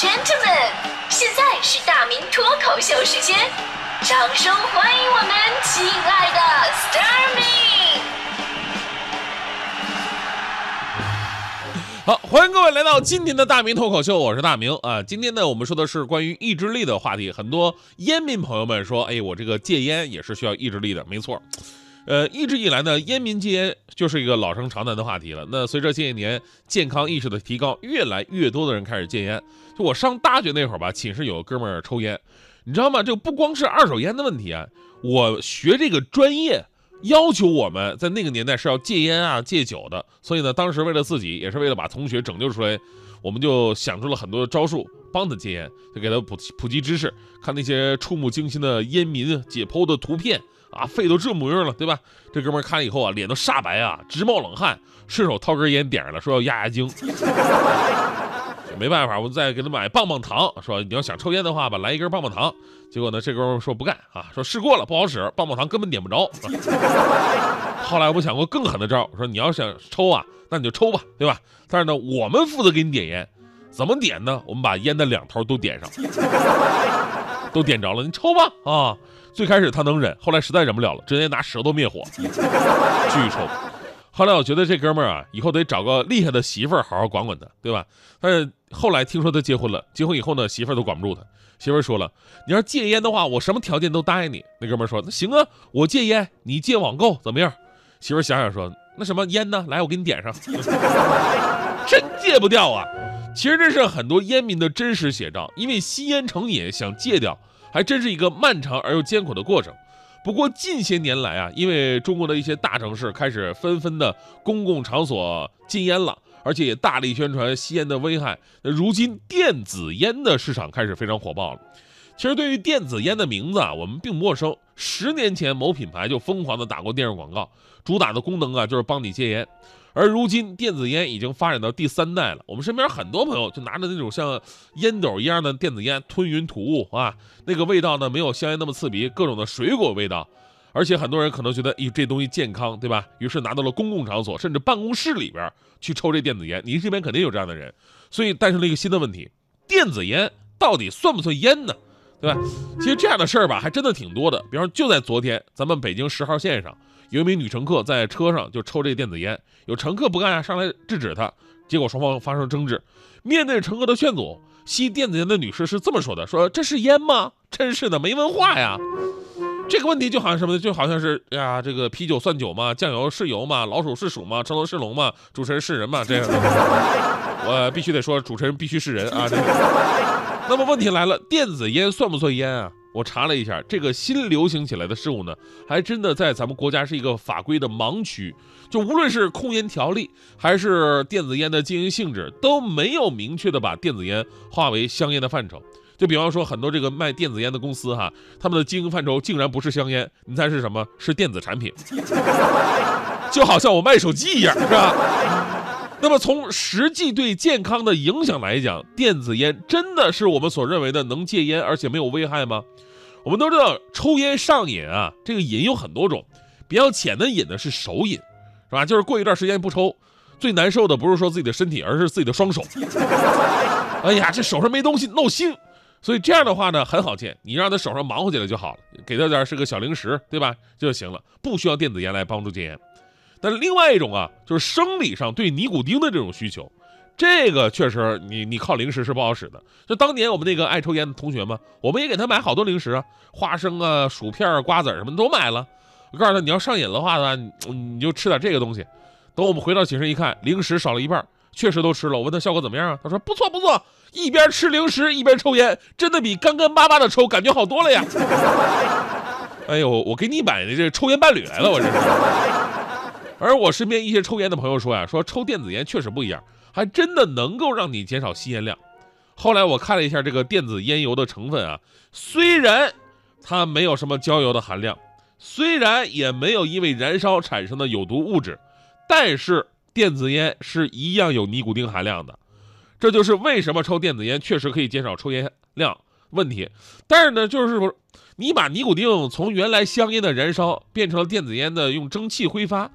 gentlemen，现在是大明脱口秀时间，掌声欢迎我们亲爱的 Starmy。好，欢迎各位来到今天的大明脱口秀，我是大明啊。今天呢，我们说的是关于意志力的话题。很多烟民朋友们说，哎，我这个戒烟也是需要意志力的，没错。呃，一直以来呢，烟民戒烟就是一个老生常谈的话题了。那随着这些年健康意识的提高，越来越多的人开始戒烟。就我上大学那会儿吧，寝室有个哥们儿抽烟，你知道吗？这不光是二手烟的问题啊，我学这个专业要求我们在那个年代是要戒烟啊、戒酒的。所以呢，当时为了自己，也是为了把同学拯救出来，我们就想出了很多招数帮他戒烟，就给他普普及知识，看那些触目惊心的烟民解剖的图片。啊，肺都这模样了，对吧？这哥们儿看了以后啊，脸都煞白啊，直冒冷汗，顺手掏根烟点上了，说要压压惊。没办法，我再给他买棒棒糖，说你要想抽烟的话吧，来一根棒棒糖。结果呢，这哥们说不干啊，说试过了不好使，棒棒糖根本点不着。后来我想过更狠的招，说你要想抽啊，那你就抽吧，对吧？但是呢，我们负责给你点烟，怎么点呢？我们把烟的两头都点上，都点着了，你抽吧啊。最开始他能忍，后来实在忍不了了，直接拿舌头灭火，继续抽。后来我觉得这哥们儿啊，以后得找个厉害的媳妇儿好好管管他，对吧？但是后来听说他结婚了，结婚以后呢，媳妇儿都管不住他。媳妇儿说了：“你要是戒烟的话，我什么条件都答应你。”那哥们儿说：“那行啊，我戒烟，你戒网购，怎么样？”媳妇儿想想说：“那什么烟呢？来，我给你点上。”真戒不掉啊！其实这是很多烟民的真实写照，因为吸烟成瘾，想戒掉。还真是一个漫长而又艰苦的过程。不过近些年来啊，因为中国的一些大城市开始纷纷的公共场所禁烟了，而且也大力宣传吸烟的危害。那如今电子烟的市场开始非常火爆了。其实对于电子烟的名字啊，我们并不陌生。十年前某品牌就疯狂的打过电视广告，主打的功能啊就是帮你戒烟。而如今，电子烟已经发展到第三代了。我们身边很多朋友就拿着那种像烟斗一样的电子烟，吞云吐雾啊，那个味道呢没有香烟那么刺鼻，各种的水果味道。而且很多人可能觉得，咦，这东西健康，对吧？于是拿到了公共场所，甚至办公室里边去抽这电子烟。您这边肯定有这样的人，所以诞生了一个新的问题：电子烟到底算不算烟呢？对吧？其实这样的事儿吧，还真的挺多的。比方就在昨天，咱们北京十号线上。有一名女乘客在车上就抽这个电子烟，有乘客不干啊，上来制止她，结果双方发生争执。面对乘客的劝阻，吸电子烟的女士是这么说的：“说这是烟吗？真是的，没文化呀！这个问题就好像什么呢？就好像是呀，这个啤酒算酒吗？酱油是油吗？老鼠是鼠吗？成龙是龙吗？主持人是人吗？这样，我必须得说，主持人必须是人啊！这个。那么问题来了，电子烟算不算烟啊？”我查了一下，这个新流行起来的事物呢，还真的在咱们国家是一个法规的盲区。就无论是控烟条例，还是电子烟的经营性质，都没有明确的把电子烟划为香烟的范畴。就比方说，很多这个卖电子烟的公司哈，他们的经营范畴竟然不是香烟，你猜是什么？是电子产品。就好像我卖手机一样，是吧？那么从实际对健康的影响来讲，电子烟真的是我们所认为的能戒烟而且没有危害吗？我们都知道抽烟上瘾啊，这个瘾有很多种，比较浅的瘾呢是手瘾，是吧？就是过一段时间不抽，最难受的不是说自己的身体，而是自己的双手。哎呀，这手上没东西闹心，所以这样的话呢很好戒，你让他手上忙活起来就好了，给他点是个小零食，对吧？就行了，不需要电子烟来帮助戒烟。但是另外一种啊，就是生理上对尼古丁的这种需求，这个确实你你靠零食是不好使的。就当年我们那个爱抽烟的同学嘛，我们也给他买好多零食啊，花生啊、薯片、瓜子什么都买了。我告诉他，你要上瘾的话呢，你就吃点这个东西。等我们回到寝室一看，零食少了一半，确实都吃了。我问他效果怎么样啊？他说不错不错，一边吃零食一边抽烟，真的比干干巴巴的抽感觉好多了呀。哎呦，我给你买的这抽烟伴侣来了，我这是。而我身边一些抽烟的朋友说呀，说抽电子烟确实不一样，还真的能够让你减少吸烟量。后来我看了一下这个电子烟油的成分啊，虽然它没有什么焦油的含量，虽然也没有因为燃烧产生的有毒物质，但是电子烟是一样有尼古丁含量的。这就是为什么抽电子烟确实可以减少抽烟量问题。但是呢，就是说你把尼古丁从原来香烟的燃烧变成了电子烟的用蒸汽挥发。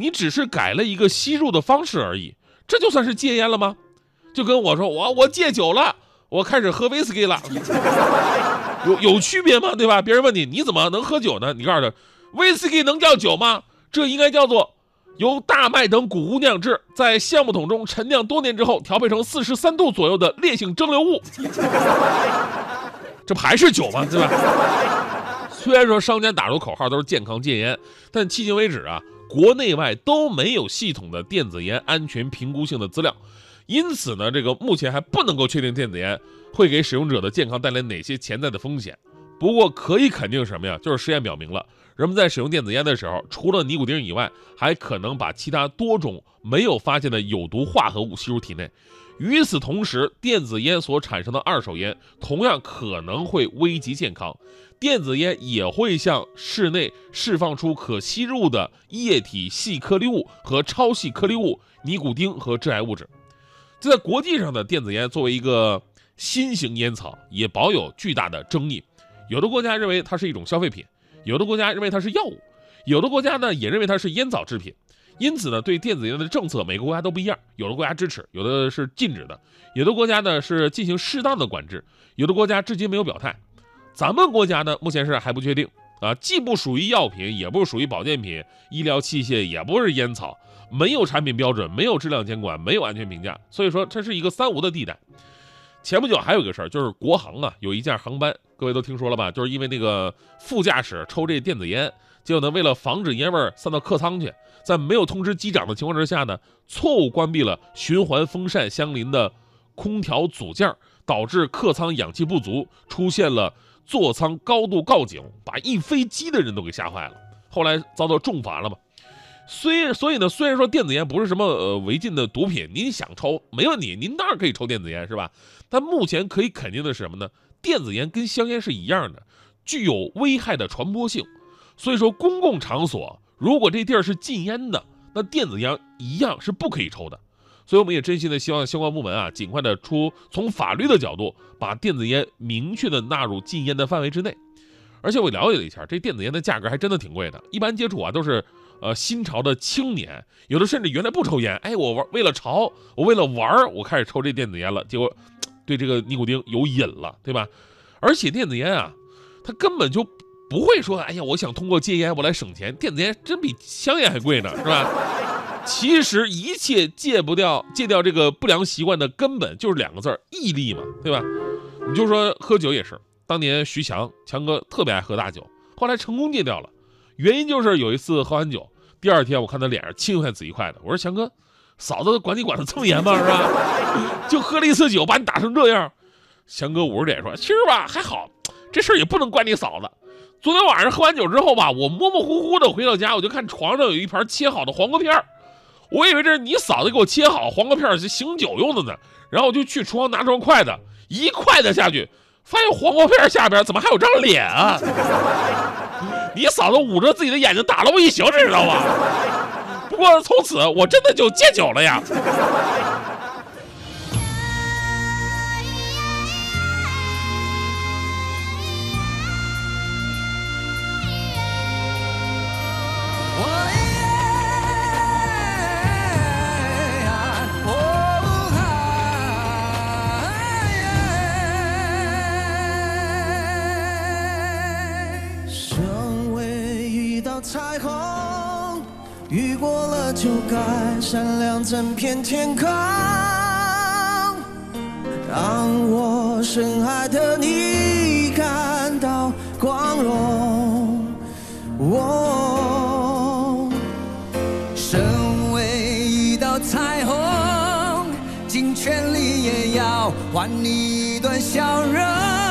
你只是改了一个吸入的方式而已，这就算是戒烟了吗？就跟我说我我戒酒了，我开始喝威士忌了，有有区别吗？对吧？别人问你你怎么能喝酒呢？你告诉他，威士忌能叫酒吗？这应该叫做由大麦等谷物酿制，在橡木桶中陈酿多年之后，调配成四十三度左右的烈性蒸馏物，这不还是酒吗？对吧？虽然说商家打出口号都是健康戒烟，但迄今为止啊，国内外都没有系统的电子烟安全评估性的资料。因此呢，这个目前还不能够确定电子烟会给使用者的健康带来哪些潜在的风险。不过可以肯定什么呀？就是实验表明了，人们在使用电子烟的时候，除了尼古丁以外，还可能把其他多种没有发现的有毒化合物吸入体内。与此同时，电子烟所产生的二手烟同样可能会危及健康。电子烟也会向室内释放出可吸入的液体细颗粒物和超细颗粒物、尼古丁和致癌物质。在国际上的电子烟作为一个新型烟草，也保有巨大的争议。有的国家认为它是一种消费品，有的国家认为它是药物，有的国家呢也认为它是烟草制品。因此呢，对电子烟的政策，每个国家都不一样。有的国家支持，有的是禁止的；有的国家呢是进行适当的管制，有的国家至今没有表态。咱们国家呢，目前是还不确定啊，既不属于药品，也不属于保健品、医疗器械，也不是烟草。没有产品标准，没有质量监管，没有安全评价，所以说这是一个三无的地带。前不久还有个事儿，就是国航啊有一架航班，各位都听说了吧？就是因为那个副驾驶抽这电子烟，结果呢为了防止烟味儿散到客舱去，在没有通知机长的情况之下呢，错误关闭了循环风扇相邻的空调组件，导致客舱氧气不足，出现了座舱高度告警，把一飞机的人都给吓坏了，后来遭到重罚了嘛。虽所以呢，虽然说电子烟不是什么呃违禁的毒品，您想抽没问题，您当然可以抽电子烟，是吧？但目前可以肯定的是什么呢？电子烟跟香烟是一样的，具有危害的传播性。所以说，公共场所如果这地儿是禁烟的，那电子烟一样是不可以抽的。所以我们也真心的希望相关部门啊，尽快的出从法律的角度，把电子烟明确的纳入禁烟的范围之内。而且我了解了一下，这电子烟的价格还真的挺贵的，一般接触啊都是。呃，新潮的青年，有的甚至原来不抽烟，哎，我玩为了潮，我为了玩我开始抽这电子烟了，结果 对这个尼古丁有瘾了，对吧？而且电子烟啊，它根本就不会说，哎呀，我想通过戒烟我来省钱，电子烟真比香烟还贵呢，是吧？其实一切戒不掉、戒掉这个不良习惯的根本就是两个字儿：毅力嘛，对吧？你就说喝酒也是，当年徐强强哥特别爱喝大酒，后来成功戒掉了。原因就是有一次喝完酒，第二天我看他脸上青一块紫一块的。我说强哥，嫂子管你管得这么严吗？是吧？就喝了一次酒，把你打成这样。强哥捂着脸说：“其实吧，还好，这事儿也不能怪你嫂子。昨天晚上喝完酒之后吧，我模模糊糊的回到家，我就看床上有一盘切好的黄瓜片儿，我以为这是你嫂子给我切好黄瓜片是醒酒用的呢。然后我就去厨房拿双筷子，一筷子下去，发现黄瓜片下边怎么还有张脸啊？” 你嫂子捂着自己的眼睛打了我一宿，知道吗？不过从此我真的就戒酒了呀。彩虹雨过了就该闪亮整片天空，让我深爱的你感到光荣。我身为一道彩虹，尽全力也要换你一段笑容。